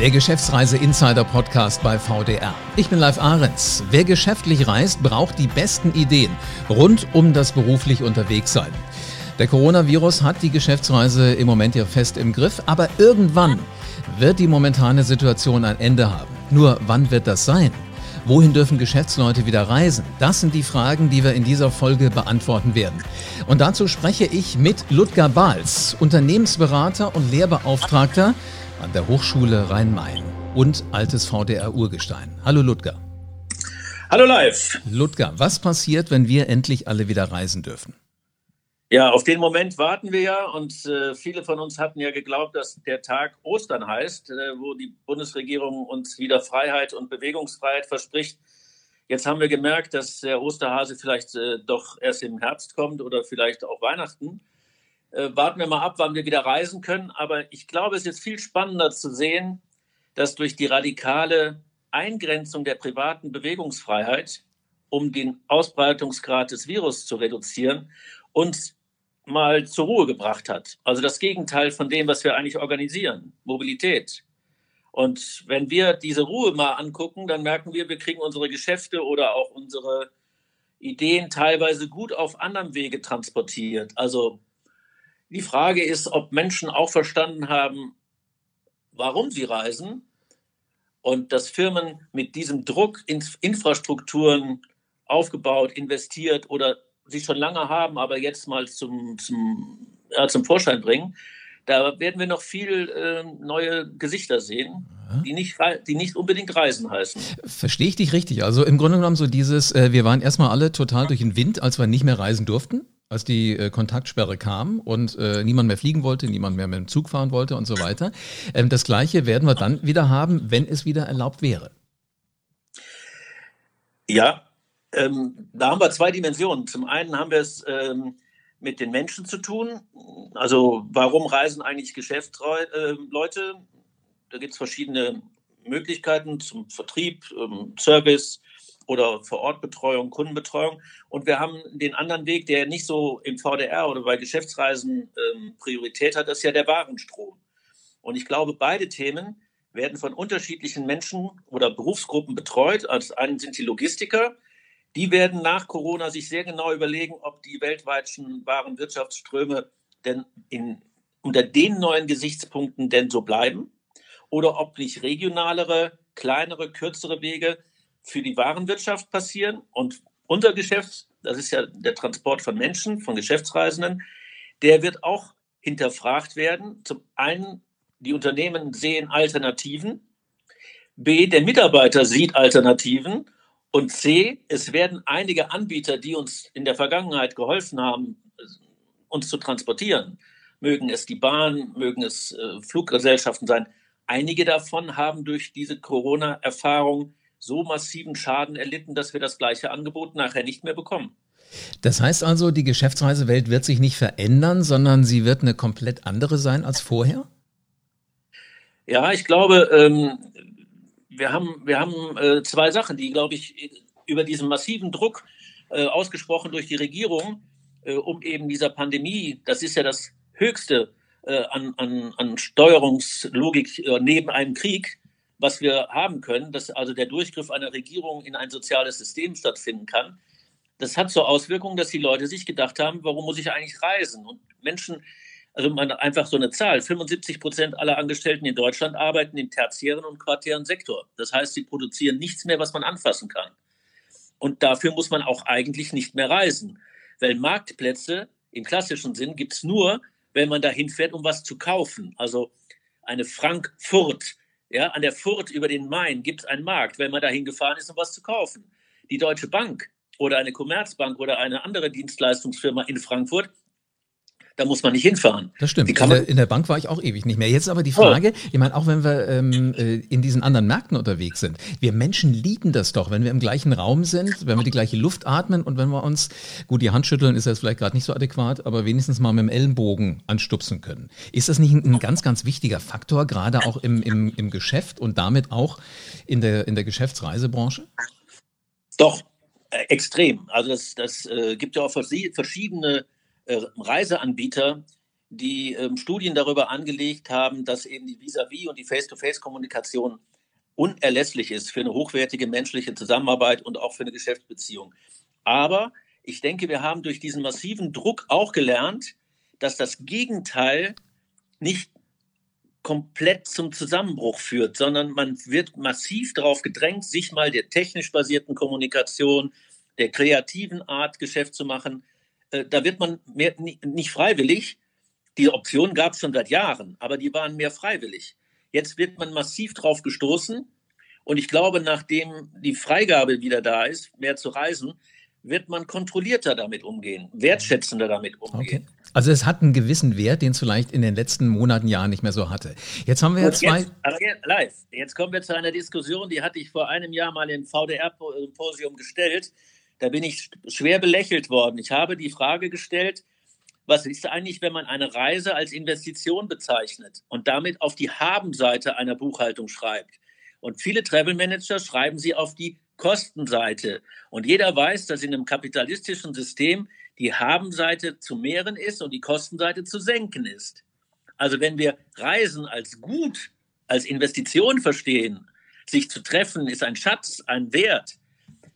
Der Geschäftsreise Insider Podcast bei VDR. Ich bin Live Ahrens. Wer geschäftlich reist, braucht die besten Ideen rund um das beruflich Unterwegssein. Der Coronavirus hat die Geschäftsreise im Moment ja fest im Griff, aber irgendwann wird die momentane Situation ein Ende haben. Nur wann wird das sein? Wohin dürfen Geschäftsleute wieder reisen? Das sind die Fragen, die wir in dieser Folge beantworten werden. Und dazu spreche ich mit Ludger Bahls, Unternehmensberater und Lehrbeauftragter an der Hochschule Rhein-Main und altes VDR-Urgestein. Hallo Ludger. Hallo live. Ludger, was passiert, wenn wir endlich alle wieder reisen dürfen? Ja, auf den Moment warten wir ja und äh, viele von uns hatten ja geglaubt, dass der Tag Ostern heißt, äh, wo die Bundesregierung uns wieder Freiheit und Bewegungsfreiheit verspricht. Jetzt haben wir gemerkt, dass der Osterhase vielleicht äh, doch erst im Herbst kommt oder vielleicht auch Weihnachten. Äh, warten wir mal ab, wann wir wieder reisen können. Aber ich glaube, es ist viel spannender zu sehen, dass durch die radikale Eingrenzung der privaten Bewegungsfreiheit, um den Ausbreitungsgrad des Virus zu reduzieren, uns mal zur Ruhe gebracht hat. Also das Gegenteil von dem, was wir eigentlich organisieren, Mobilität. Und wenn wir diese Ruhe mal angucken, dann merken wir, wir kriegen unsere Geschäfte oder auch unsere Ideen teilweise gut auf anderem Wege transportiert. Also die Frage ist, ob Menschen auch verstanden haben, warum sie reisen und dass Firmen mit diesem Druck in Infrastrukturen aufgebaut, investiert oder sie schon lange haben, aber jetzt mal zum, zum, ja, zum Vorschein bringen. Da werden wir noch viel äh, neue Gesichter sehen, die nicht, die nicht unbedingt Reisen heißen. Verstehe ich dich richtig? Also im Grunde genommen so dieses, äh, wir waren erstmal alle total durch den Wind, als wir nicht mehr reisen durften als die äh, Kontaktsperre kam und äh, niemand mehr fliegen wollte, niemand mehr mit dem Zug fahren wollte und so weiter. Ähm, das Gleiche werden wir dann wieder haben, wenn es wieder erlaubt wäre. Ja, ähm, da haben wir zwei Dimensionen. Zum einen haben wir es ähm, mit den Menschen zu tun. Also warum reisen eigentlich Geschäftsleute? Äh, da gibt es verschiedene Möglichkeiten zum Vertrieb, ähm, Service, oder Vorortbetreuung, Kundenbetreuung. Und wir haben den anderen Weg, der nicht so im VDR oder bei Geschäftsreisen ähm, Priorität hat, das ist ja der Warenstrom. Und ich glaube, beide Themen werden von unterschiedlichen Menschen oder Berufsgruppen betreut. Als einen sind die Logistiker. Die werden nach Corona sich sehr genau überlegen, ob die weltweiten Warenwirtschaftsströme denn in, unter den neuen Gesichtspunkten denn so bleiben oder ob nicht regionalere, kleinere, kürzere Wege für die Warenwirtschaft passieren. Und unser Geschäft, das ist ja der Transport von Menschen, von Geschäftsreisenden, der wird auch hinterfragt werden. Zum einen, die Unternehmen sehen Alternativen. B, der Mitarbeiter sieht Alternativen. Und C, es werden einige Anbieter, die uns in der Vergangenheit geholfen haben, uns zu transportieren, mögen es die Bahn, mögen es äh, Fluggesellschaften sein, einige davon haben durch diese Corona-Erfahrung so massiven Schaden erlitten, dass wir das gleiche Angebot nachher nicht mehr bekommen. Das heißt also, die Geschäftsreisewelt wird sich nicht verändern, sondern sie wird eine komplett andere sein als vorher? Ja, ich glaube, ähm, wir haben, wir haben äh, zwei Sachen, die, glaube ich, über diesen massiven Druck äh, ausgesprochen durch die Regierung, äh, um eben dieser Pandemie, das ist ja das Höchste äh, an, an, an Steuerungslogik äh, neben einem Krieg, was wir haben können, dass also der Durchgriff einer Regierung in ein soziales System stattfinden kann, das hat zur Auswirkung, dass die Leute sich gedacht haben, warum muss ich eigentlich reisen? Und Menschen, also man, einfach so eine Zahl, 75 Prozent aller Angestellten in Deutschland arbeiten im tertiären und quartären Sektor. Das heißt, sie produzieren nichts mehr, was man anfassen kann. Und dafür muss man auch eigentlich nicht mehr reisen, weil Marktplätze im klassischen Sinn gibt es nur, wenn man dahin fährt, um was zu kaufen. Also eine Frankfurt ja, an der Furt über den Main gibt es einen Markt, wenn man dahin gefahren ist, um was zu kaufen. Die Deutsche Bank oder eine Commerzbank oder eine andere Dienstleistungsfirma in Frankfurt da muss man nicht hinfahren. Das stimmt. In der, in der, Bank war ich auch ewig nicht mehr. Jetzt aber die Frage, oh. ich meine, auch wenn wir ähm, äh, in diesen anderen Märkten unterwegs sind, wir Menschen lieben das doch, wenn wir im gleichen Raum sind, wenn wir die gleiche Luft atmen und wenn wir uns, gut, die Hand schütteln ist jetzt vielleicht gerade nicht so adäquat, aber wenigstens mal mit dem Ellenbogen anstupsen können. Ist das nicht ein, ein ganz, ganz wichtiger Faktor, gerade auch im, im, im Geschäft und damit auch in der, in der Geschäftsreisebranche? Doch, äh, extrem. Also das, das äh, gibt ja auch verschiedene Reiseanbieter, die ähm, Studien darüber angelegt haben, dass eben die Vis-à-vis -vis und die Face-to-Face-Kommunikation unerlässlich ist für eine hochwertige menschliche Zusammenarbeit und auch für eine Geschäftsbeziehung. Aber ich denke, wir haben durch diesen massiven Druck auch gelernt, dass das Gegenteil nicht komplett zum Zusammenbruch führt, sondern man wird massiv darauf gedrängt, sich mal der technisch basierten Kommunikation, der kreativen Art Geschäft zu machen. Äh, da wird man mehr, nicht freiwillig. Die Option gab es schon seit Jahren, aber die waren mehr freiwillig. Jetzt wird man massiv drauf gestoßen. Und ich glaube, nachdem die Freigabe wieder da ist, mehr zu reisen, wird man kontrollierter damit umgehen, wertschätzender damit umgehen. Okay. Also es hat einen gewissen Wert, den es vielleicht in den letzten Monaten, Jahren nicht mehr so hatte. Jetzt haben wir ja zwei. Jetzt, jetzt, live. Jetzt kommen wir zu einer Diskussion, die hatte ich vor einem Jahr mal im VDR-Symposium gestellt. Da bin ich schwer belächelt worden. Ich habe die Frage gestellt, was ist eigentlich, wenn man eine Reise als Investition bezeichnet und damit auf die Habenseite einer Buchhaltung schreibt? Und viele Travel Manager schreiben sie auf die Kostenseite. Und jeder weiß, dass in einem kapitalistischen System die Habenseite zu mehren ist und die Kostenseite zu senken ist. Also wenn wir Reisen als gut, als Investition verstehen, sich zu treffen ist ein Schatz, ein Wert,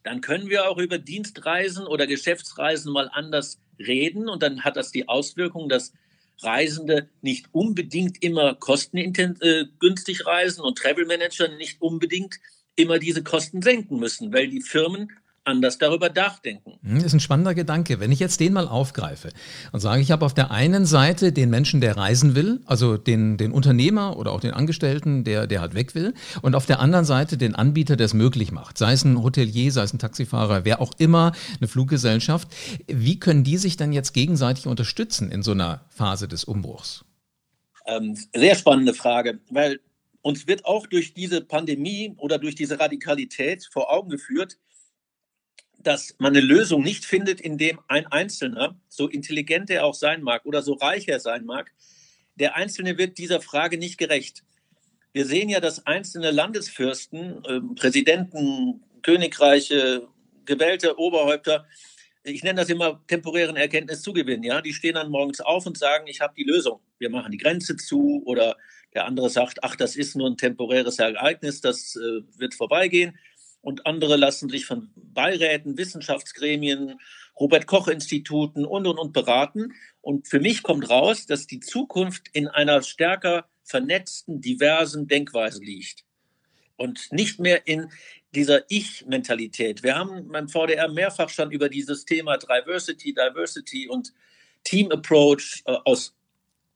dann können wir auch über Dienstreisen oder Geschäftsreisen mal anders reden und dann hat das die Auswirkung, dass Reisende nicht unbedingt immer kostengünstig äh, reisen und Travel Manager nicht unbedingt immer diese Kosten senken müssen, weil die Firmen anders darüber nachdenken. Das hm, ist ein spannender Gedanke. Wenn ich jetzt den mal aufgreife und sage, ich habe auf der einen Seite den Menschen, der reisen will, also den, den Unternehmer oder auch den Angestellten, der, der halt weg will, und auf der anderen Seite den Anbieter, der es möglich macht, sei es ein Hotelier, sei es ein Taxifahrer, wer auch immer, eine Fluggesellschaft. Wie können die sich dann jetzt gegenseitig unterstützen in so einer Phase des Umbruchs? Ähm, sehr spannende Frage, weil uns wird auch durch diese Pandemie oder durch diese Radikalität vor Augen geführt, dass man eine Lösung nicht findet, indem ein Einzelner, so intelligent er auch sein mag oder so reich er sein mag, der Einzelne wird dieser Frage nicht gerecht. Wir sehen ja, dass einzelne Landesfürsten, äh, Präsidenten, Königreiche, gewählte Oberhäupter, ich nenne das immer temporären Erkenntnis zugewinnen, ja, die stehen dann morgens auf und sagen, ich habe die Lösung. Wir machen die Grenze zu oder der andere sagt, ach, das ist nur ein temporäres Ereignis, das äh, wird vorbeigehen und andere lassen sich von Beiräten, Wissenschaftsgremien, Robert Koch Instituten und und und beraten. Und für mich kommt raus, dass die Zukunft in einer stärker vernetzten, diversen Denkweise liegt und nicht mehr in dieser Ich-Mentalität. Wir haben beim VDR mehrfach schon über dieses Thema Diversity, Diversity und Team Approach äh, aus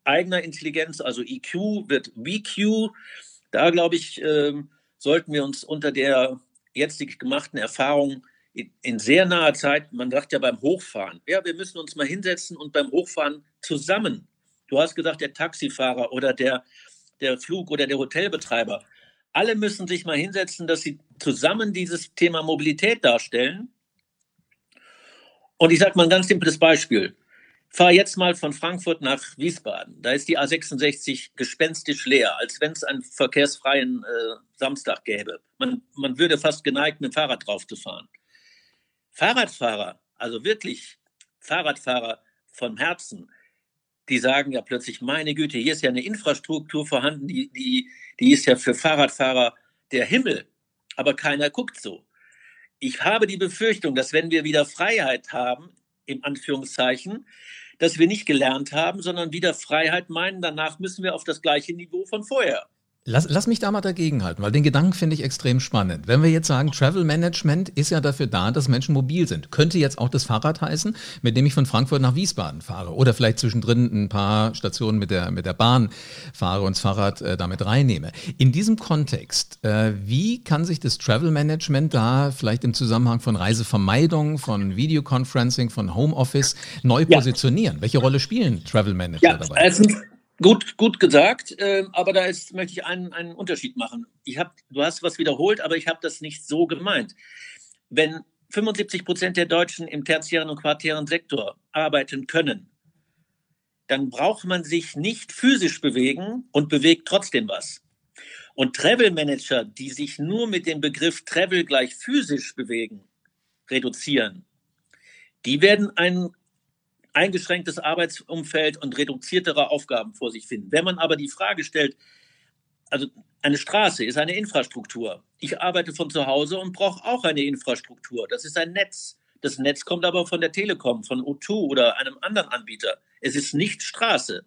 eigener Intelligenz, also EQ wird VQ. Da glaube ich, äh, sollten wir uns unter der jetzt die gemachten Erfahrungen in sehr naher Zeit, man sagt ja beim Hochfahren, ja, wir müssen uns mal hinsetzen und beim Hochfahren zusammen. Du hast gesagt, der Taxifahrer oder der, der Flug- oder der Hotelbetreiber, alle müssen sich mal hinsetzen, dass sie zusammen dieses Thema Mobilität darstellen. Und ich sage mal ein ganz simples Beispiel. Fahr jetzt mal von Frankfurt nach Wiesbaden. Da ist die A66 gespenstisch leer, als wenn es einen verkehrsfreien äh, Samstag gäbe. Man, man würde fast geneigt, mit dem Fahrrad drauf zu fahren. Fahrradfahrer, also wirklich Fahrradfahrer vom Herzen, die sagen ja plötzlich, meine Güte, hier ist ja eine Infrastruktur vorhanden, die, die, die ist ja für Fahrradfahrer der Himmel. Aber keiner guckt so. Ich habe die Befürchtung, dass wenn wir wieder Freiheit haben, im Anführungszeichen, dass wir nicht gelernt haben, sondern wieder Freiheit meinen, danach müssen wir auf das gleiche Niveau von vorher. Lass, lass mich da mal dagegenhalten, weil den Gedanken finde ich extrem spannend. Wenn wir jetzt sagen, Travel Management ist ja dafür da, dass Menschen mobil sind. Könnte jetzt auch das Fahrrad heißen, mit dem ich von Frankfurt nach Wiesbaden fahre oder vielleicht zwischendrin ein paar Stationen mit der, mit der Bahn fahre und das Fahrrad äh, damit reinnehme. In diesem Kontext, äh, wie kann sich das Travel Management da vielleicht im Zusammenhang von Reisevermeidung, von Videoconferencing, von Homeoffice neu ja. positionieren? Welche Rolle spielen Travel Manager ja, dabei? Also Gut, gut gesagt, äh, aber da ist, möchte ich einen, einen Unterschied machen. Ich hab, du hast was wiederholt, aber ich habe das nicht so gemeint. Wenn 75 Prozent der Deutschen im tertiären und quartären Sektor arbeiten können, dann braucht man sich nicht physisch bewegen und bewegt trotzdem was. Und Travel Manager, die sich nur mit dem Begriff Travel gleich physisch bewegen, reduzieren, die werden einen eingeschränktes Arbeitsumfeld und reduziertere Aufgaben vor sich finden. Wenn man aber die Frage stellt, also eine Straße ist eine Infrastruktur. Ich arbeite von zu Hause und brauche auch eine Infrastruktur. Das ist ein Netz. Das Netz kommt aber von der Telekom, von O2 oder einem anderen Anbieter. Es ist nicht Straße.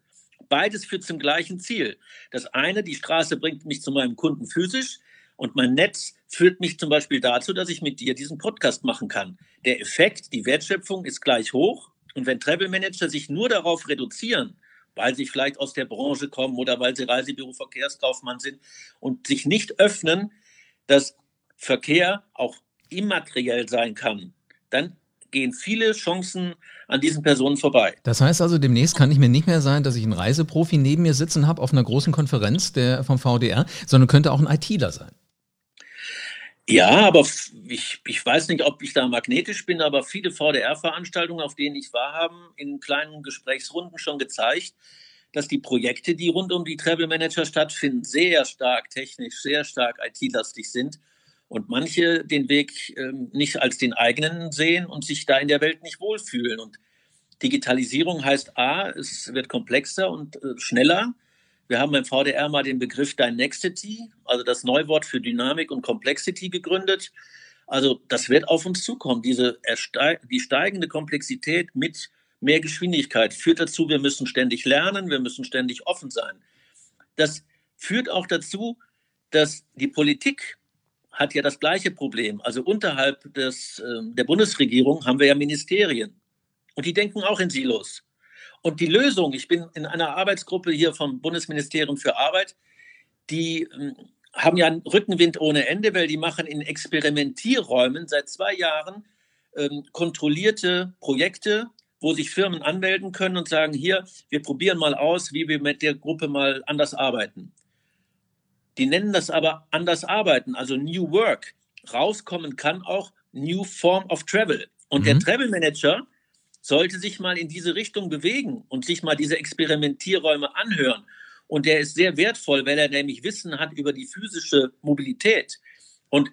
Beides führt zum gleichen Ziel. Das eine, die Straße bringt mich zu meinem Kunden physisch und mein Netz führt mich zum Beispiel dazu, dass ich mit dir diesen Podcast machen kann. Der Effekt, die Wertschöpfung ist gleich hoch. Und wenn Travel Manager sich nur darauf reduzieren, weil sie vielleicht aus der Branche kommen oder weil sie Reisebüro Verkehrskaufmann sind und sich nicht öffnen, dass Verkehr auch immateriell sein kann, dann gehen viele Chancen an diesen Personen vorbei. Das heißt also, demnächst kann ich mir nicht mehr sein, dass ich einen Reiseprofi neben mir sitzen habe auf einer großen Konferenz der, vom VDR, sondern könnte auch ein ITler sein. Ja, aber ich, ich weiß nicht, ob ich da magnetisch bin, aber viele VDR-Veranstaltungen, auf denen ich war, haben in kleinen Gesprächsrunden schon gezeigt, dass die Projekte, die rund um die Travel Manager stattfinden, sehr stark technisch, sehr stark IT-lastig sind und manche den Weg ähm, nicht als den eigenen sehen und sich da in der Welt nicht wohlfühlen. Und Digitalisierung heißt A, es wird komplexer und äh, schneller. Wir haben beim VDR mal den Begriff Dynexity, also das Neuwort für Dynamik und Complexity gegründet. Also das wird auf uns zukommen. Diese die steigende Komplexität mit mehr Geschwindigkeit führt dazu, wir müssen ständig lernen, wir müssen ständig offen sein. Das führt auch dazu, dass die Politik hat ja das gleiche Problem. Also unterhalb des, äh, der Bundesregierung haben wir ja Ministerien. Und die denken auch in Silos. Und die Lösung, ich bin in einer Arbeitsgruppe hier vom Bundesministerium für Arbeit, die ähm, haben ja einen Rückenwind ohne Ende, weil die machen in Experimentierräumen seit zwei Jahren ähm, kontrollierte Projekte, wo sich Firmen anmelden können und sagen, hier, wir probieren mal aus, wie wir mit der Gruppe mal anders arbeiten. Die nennen das aber anders arbeiten, also New Work. Rauskommen kann auch New Form of Travel. Und mhm. der Travel Manager, sollte sich mal in diese Richtung bewegen und sich mal diese Experimentierräume anhören. Und der ist sehr wertvoll, weil er nämlich Wissen hat über die physische Mobilität. Und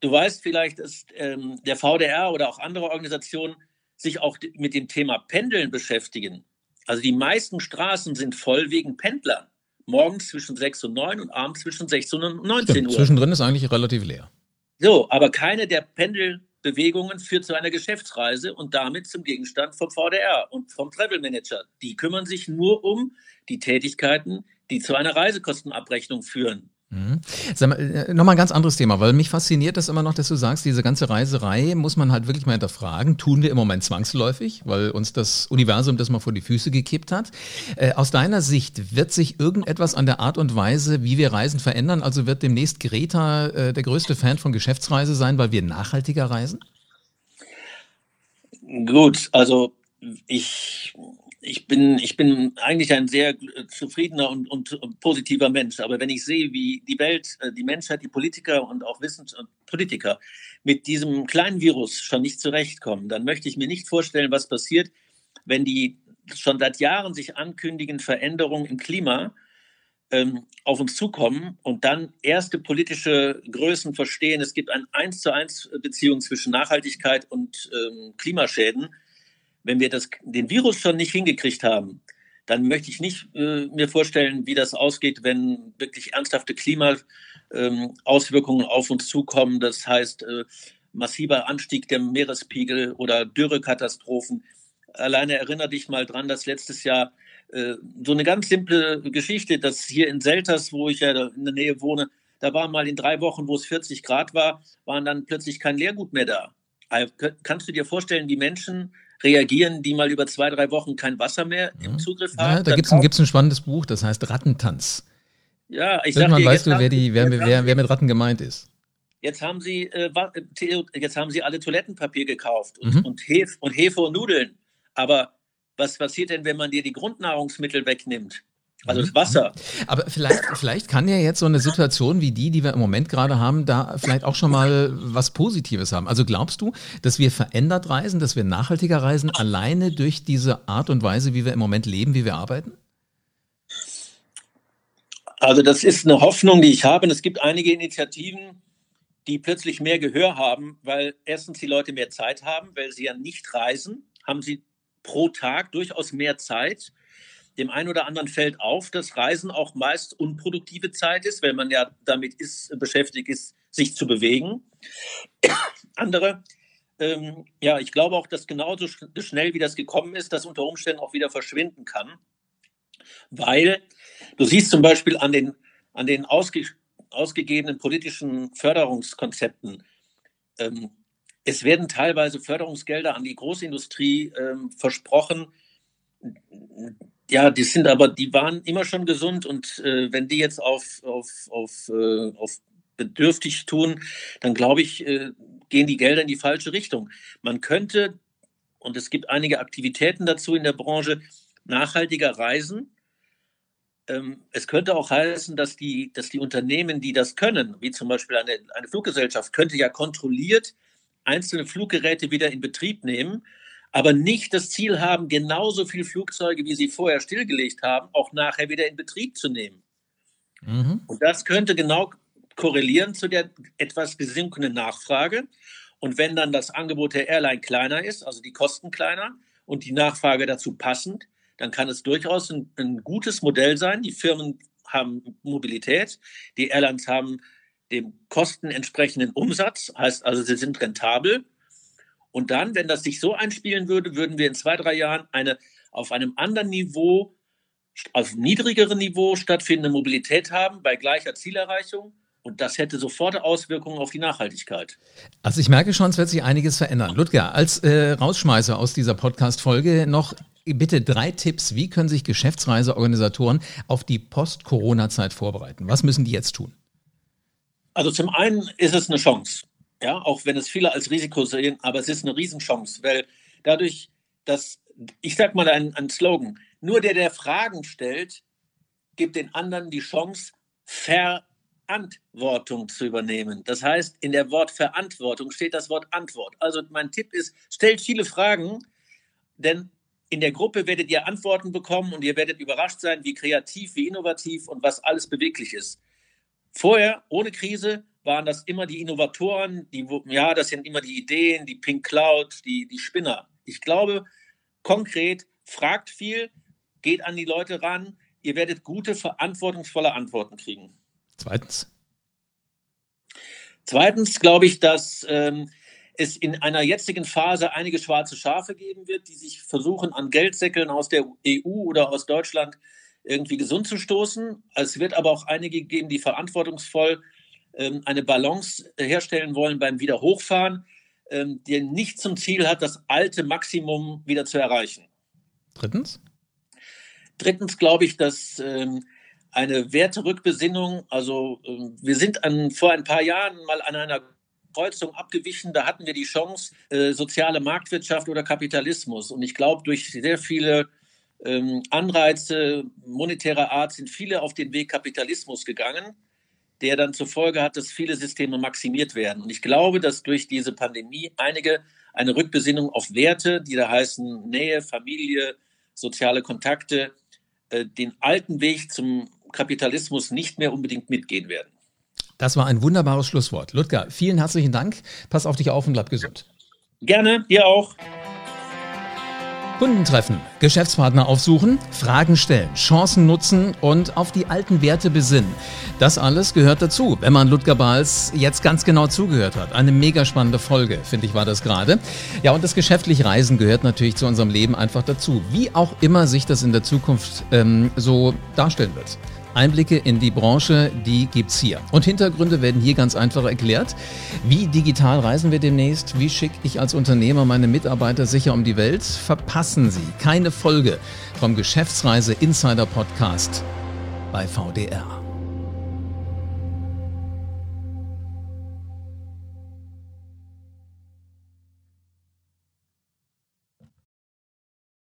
du weißt vielleicht, dass ähm, der VDR oder auch andere Organisationen sich auch mit dem Thema Pendeln beschäftigen. Also die meisten Straßen sind voll wegen Pendlern. Morgens zwischen 6 und 9 und abends zwischen 16 und 19 Stimmt, Uhr. Zwischendrin ist eigentlich relativ leer. So, aber keine der Pendel Bewegungen führt zu einer Geschäftsreise und damit zum Gegenstand vom VDR und vom Travel Manager. Die kümmern sich nur um die Tätigkeiten, die zu einer Reisekostenabrechnung führen. Mhm. Äh, nochmal ein ganz anderes Thema, weil mich fasziniert das immer noch, dass du sagst, diese ganze Reiserei muss man halt wirklich mal hinterfragen. Tun wir im Moment zwangsläufig, weil uns das Universum das mal vor die Füße gekippt hat. Äh, aus deiner Sicht, wird sich irgendetwas an der Art und Weise, wie wir Reisen verändern? Also wird demnächst Greta äh, der größte Fan von Geschäftsreise sein, weil wir nachhaltiger reisen? Gut, also ich ich bin, ich bin eigentlich ein sehr zufriedener und, und, positiver Mensch. Aber wenn ich sehe, wie die Welt, äh, die Menschheit, die Politiker und auch Wissenschaft, Politiker mit diesem kleinen Virus schon nicht zurechtkommen, dann möchte ich mir nicht vorstellen, was passiert, wenn die schon seit Jahren sich ankündigen Veränderungen im Klima ähm, auf uns zukommen und dann erste politische Größen verstehen, es gibt eine eins zu eins Beziehung zwischen Nachhaltigkeit und ähm, Klimaschäden wenn wir das, den Virus schon nicht hingekriegt haben, dann möchte ich nicht äh, mir vorstellen, wie das ausgeht, wenn wirklich ernsthafte Klimaauswirkungen ähm, auf uns zukommen. Das heißt, äh, massiver Anstieg der Meerespiegel oder Dürrekatastrophen. Alleine erinnere dich mal dran, dass letztes Jahr äh, so eine ganz simple Geschichte, dass hier in Selters, wo ich ja in der Nähe wohne, da war mal in drei Wochen, wo es 40 Grad war, waren dann plötzlich kein Leergut mehr da. Kannst du dir vorstellen, wie Menschen reagieren, die mal über zwei, drei Wochen kein Wasser mehr im Zugriff haben. Ja, da gibt es ein, ein spannendes Buch, das heißt Rattentanz. Ja, ich sag dir, weißt du, wer, die, wer, wer, wer mit Ratten gemeint ist. Jetzt haben sie, äh, jetzt haben sie alle Toilettenpapier gekauft und, mhm. und, Hef, und Hefe und Nudeln. Aber was passiert denn, wenn man dir die Grundnahrungsmittel wegnimmt? Also das Wasser. Aber vielleicht, vielleicht kann ja jetzt so eine Situation wie die, die wir im Moment gerade haben, da vielleicht auch schon mal was Positives haben. Also glaubst du, dass wir verändert reisen, dass wir nachhaltiger reisen, alleine durch diese Art und Weise, wie wir im Moment leben, wie wir arbeiten? Also das ist eine Hoffnung, die ich habe. Und es gibt einige Initiativen, die plötzlich mehr Gehör haben, weil erstens die Leute mehr Zeit haben, weil sie ja nicht reisen, haben sie pro Tag durchaus mehr Zeit. Dem einen oder anderen fällt auf, dass Reisen auch meist unproduktive Zeit ist, wenn man ja damit ist, beschäftigt ist, sich zu bewegen. Andere, ähm, ja, ich glaube auch, dass genauso schnell wie das gekommen ist, das unter Umständen auch wieder verschwinden kann. Weil du siehst zum Beispiel an den, an den ausge, ausgegebenen politischen Förderungskonzepten, ähm, es werden teilweise Förderungsgelder an die Großindustrie ähm, versprochen. Ja, die sind aber, die waren immer schon gesund und äh, wenn die jetzt auf, auf, auf, äh, auf bedürftig tun, dann glaube ich, äh, gehen die Gelder in die falsche Richtung. Man könnte, und es gibt einige Aktivitäten dazu in der Branche, nachhaltiger reisen. Ähm, es könnte auch heißen, dass die, dass die Unternehmen, die das können, wie zum Beispiel eine, eine Fluggesellschaft, könnte ja kontrolliert einzelne Fluggeräte wieder in Betrieb nehmen, aber nicht das Ziel haben, genauso viele Flugzeuge, wie sie vorher stillgelegt haben, auch nachher wieder in Betrieb zu nehmen. Mhm. Und das könnte genau korrelieren zu der etwas gesunkenen Nachfrage. Und wenn dann das Angebot der Airline kleiner ist, also die Kosten kleiner und die Nachfrage dazu passend, dann kann es durchaus ein, ein gutes Modell sein. Die Firmen haben Mobilität, die Airlines haben dem Kosten entsprechenden Umsatz, heißt also, sie sind rentabel. Und dann, wenn das sich so einspielen würde, würden wir in zwei, drei Jahren eine auf einem anderen Niveau, auf niedrigerem Niveau stattfindende Mobilität haben bei gleicher Zielerreichung. Und das hätte sofort Auswirkungen auf die Nachhaltigkeit. Also ich merke schon, es wird sich einiges verändern. Ludger, als äh, Rausschmeißer aus dieser Podcast-Folge noch bitte drei Tipps. Wie können sich Geschäftsreiseorganisatoren auf die Post-Corona-Zeit vorbereiten? Was müssen die jetzt tun? Also zum einen ist es eine Chance, ja, auch wenn es viele als Risiko sehen, aber es ist eine Riesenchance, weil dadurch, dass, ich sag mal ein, ein Slogan, nur der, der Fragen stellt, gibt den anderen die Chance, Verantwortung zu übernehmen. Das heißt, in der Wort Verantwortung steht das Wort Antwort. Also mein Tipp ist, stellt viele Fragen, denn in der Gruppe werdet ihr Antworten bekommen und ihr werdet überrascht sein, wie kreativ, wie innovativ und was alles beweglich ist. Vorher, ohne Krise, waren das immer die Innovatoren, die, ja, das sind immer die Ideen, die Pink Cloud, die, die Spinner. Ich glaube, konkret, fragt viel, geht an die Leute ran, ihr werdet gute, verantwortungsvolle Antworten kriegen. Zweitens. Zweitens glaube ich, dass ähm, es in einer jetzigen Phase einige schwarze Schafe geben wird, die sich versuchen, an Geldsäckeln aus der EU oder aus Deutschland irgendwie gesund zu stoßen. Es wird aber auch einige geben, die verantwortungsvoll eine Balance herstellen wollen beim Wiederhochfahren, ähm, die nicht zum Ziel hat, das alte Maximum wieder zu erreichen. Drittens? Drittens glaube ich, dass ähm, eine Werterückbesinnung, also ähm, wir sind an, vor ein paar Jahren mal an einer Kreuzung abgewichen. Da hatten wir die Chance, äh, soziale Marktwirtschaft oder Kapitalismus. Und ich glaube, durch sehr viele ähm, Anreize monetärer Art sind viele auf den Weg Kapitalismus gegangen, der dann zur Folge hat, dass viele Systeme maximiert werden. Und ich glaube, dass durch diese Pandemie einige eine Rückbesinnung auf Werte, die da heißen Nähe, Familie, soziale Kontakte, äh, den alten Weg zum Kapitalismus nicht mehr unbedingt mitgehen werden. Das war ein wunderbares Schlusswort. Ludger, vielen herzlichen Dank. Pass auf dich auf und bleib gesund. Gerne, dir auch. Kunden treffen, Geschäftspartner aufsuchen, Fragen stellen, Chancen nutzen und auf die alten Werte besinnen. Das alles gehört dazu, wenn man Ludger Bahls jetzt ganz genau zugehört hat. Eine mega spannende Folge, finde ich, war das gerade. Ja, und das geschäftliche Reisen gehört natürlich zu unserem Leben einfach dazu. Wie auch immer sich das in der Zukunft ähm, so darstellen wird. Einblicke in die Branche, die gibt's hier. Und Hintergründe werden hier ganz einfach erklärt. Wie digital reisen wir demnächst? Wie schicke ich als Unternehmer meine Mitarbeiter sicher um die Welt? Verpassen Sie keine Folge vom Geschäftsreise Insider Podcast bei VDR.